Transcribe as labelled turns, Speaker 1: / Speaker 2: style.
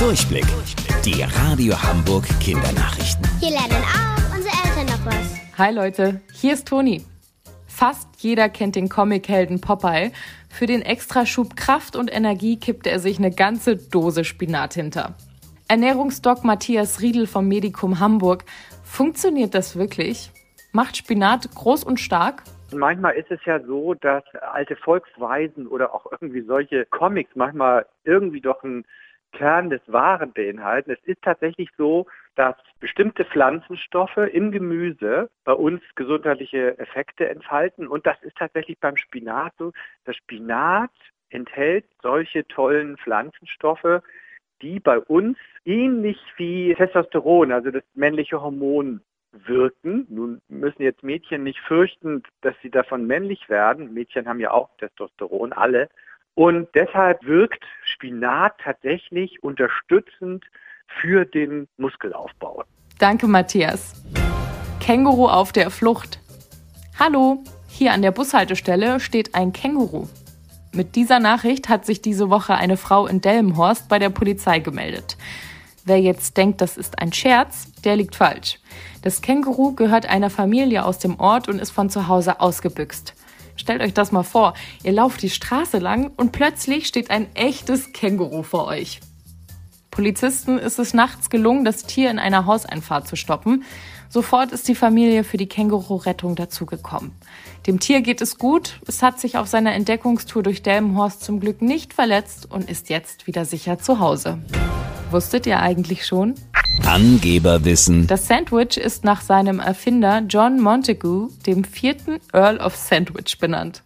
Speaker 1: Durchblick. Die Radio Hamburg Kindernachrichten.
Speaker 2: Hier lernen auch unsere Eltern noch was.
Speaker 3: Hi Leute, hier ist Toni. Fast jeder kennt den Comichelden Popeye. Für den Extraschub Kraft und Energie kippt er sich eine ganze Dose Spinat hinter. Ernährungsdoc Matthias Riedel vom Medikum Hamburg. Funktioniert das wirklich? Macht Spinat groß und stark?
Speaker 4: Manchmal ist es ja so, dass alte Volksweisen oder auch irgendwie solche Comics manchmal irgendwie doch einen Kern des Wahren beinhalten. Es ist tatsächlich so, dass bestimmte Pflanzenstoffe im Gemüse bei uns gesundheitliche Effekte entfalten. Und das ist tatsächlich beim Spinat so. Das Spinat enthält solche tollen Pflanzenstoffe, die bei uns ähnlich wie Testosteron, also das männliche Hormon, wirken. Nun müssen jetzt Mädchen nicht fürchten, dass sie davon männlich werden. Mädchen haben ja auch Testosteron, alle. Und deshalb wirkt Spinat tatsächlich unterstützend für den Muskelaufbau.
Speaker 3: Danke, Matthias. Känguru auf der Flucht. Hallo, hier an der Bushaltestelle steht ein Känguru. Mit dieser Nachricht hat sich diese Woche eine Frau in Delmenhorst bei der Polizei gemeldet. Wer jetzt denkt, das ist ein Scherz, der liegt falsch. Das Känguru gehört einer Familie aus dem Ort und ist von zu Hause ausgebüxt. Stellt euch das mal vor, ihr lauft die Straße lang und plötzlich steht ein echtes Känguru vor euch. Polizisten ist es nachts gelungen, das Tier in einer Hauseinfahrt zu stoppen. Sofort ist die Familie für die Känguru-Rettung dazugekommen. Dem Tier geht es gut, es hat sich auf seiner Entdeckungstour durch Delmenhorst zum Glück nicht verletzt und ist jetzt wieder sicher zu Hause. Wusstet ihr eigentlich schon?
Speaker 1: Angeberwissen.
Speaker 3: Das Sandwich ist nach seinem Erfinder John Montagu, dem vierten Earl of Sandwich, benannt.